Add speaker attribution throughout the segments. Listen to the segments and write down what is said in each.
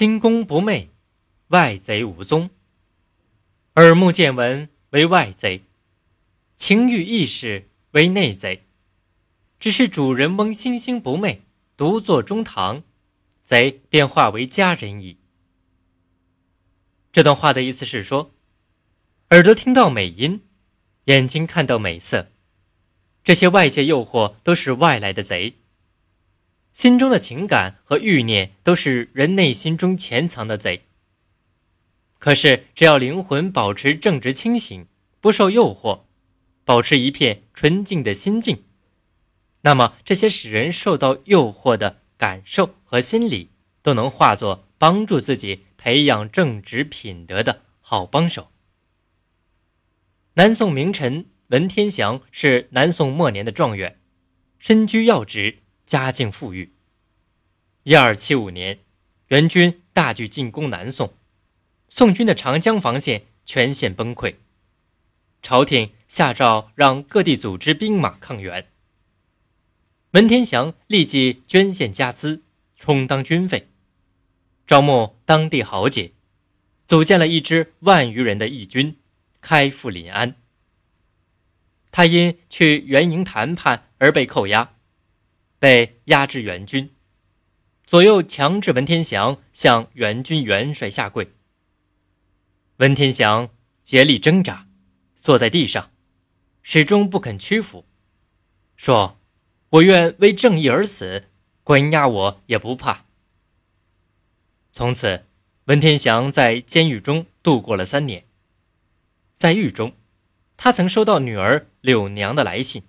Speaker 1: 心宫不昧，外贼无踪。耳目见闻为外贼，情欲意识为内贼。只是主人翁心心不昧，独坐中堂，贼便化为佳人矣。这段话的意思是说，耳朵听到美音，眼睛看到美色，这些外界诱惑都是外来的贼。心中的情感和欲念都是人内心中潜藏的贼。可是，只要灵魂保持正直清醒，不受诱惑，保持一片纯净的心境，那么这些使人受到诱惑的感受和心理，都能化作帮助自己培养正直品德的好帮手。南宋名臣文天祥是南宋末年的状元，身居要职。家境富裕。一二七五年，元军大举进攻南宋，宋军的长江防线全线崩溃。朝廷下诏让各地组织兵马抗元。文天祥立即捐献家资，充当军费，招募当地豪杰，组建了一支万余人的义军，开赴临安。他因去援营谈判而被扣押。被押至援军，左右强制文天祥向援军元帅下跪。文天祥竭力挣扎，坐在地上，始终不肯屈服，说：“我愿为正义而死，关押我也不怕。”从此，文天祥在监狱中度过了三年。在狱中，他曾收到女儿柳娘的来信。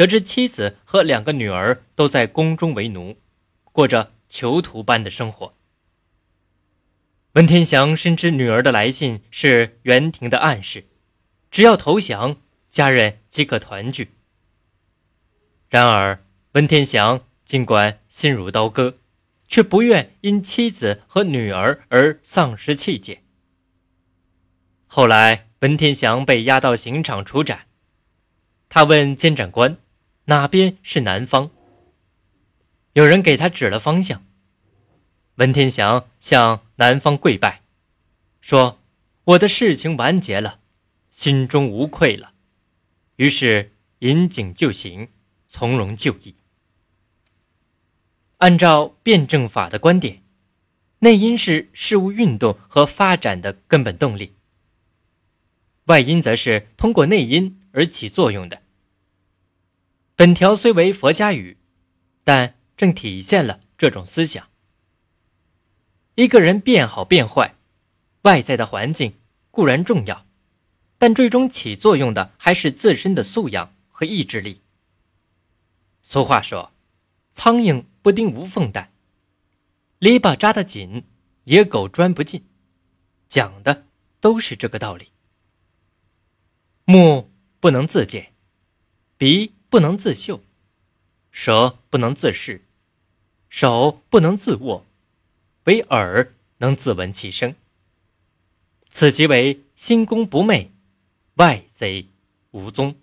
Speaker 1: 得知妻子和两个女儿都在宫中为奴，过着囚徒般的生活。文天祥深知女儿的来信是元廷的暗示，只要投降，家人即可团聚。然而，文天祥尽管心如刀割，却不愿因妻子和女儿而丧失气节。后来，文天祥被押到刑场处斩，他问监斩官。哪边是南方？有人给他指了方向。文天祥向南方跪拜，说：“我的事情完结了，心中无愧了。”于是引颈就刑，从容就义。按照辩证法的观点，内因是事物运动和发展的根本动力，外因则是通过内因而起作用的。本条虽为佛家语，但正体现了这种思想。一个人变好变坏，外在的环境固然重要，但最终起作用的还是自身的素养和意志力。俗话说：“苍蝇不叮无缝蛋，篱笆扎得紧，野狗钻不进。”讲的都是这个道理。目不能自见，鼻。不能自嗅，舌不能自视，手不能自握，唯耳能自闻其声。此即为心功不昧，外贼无踪。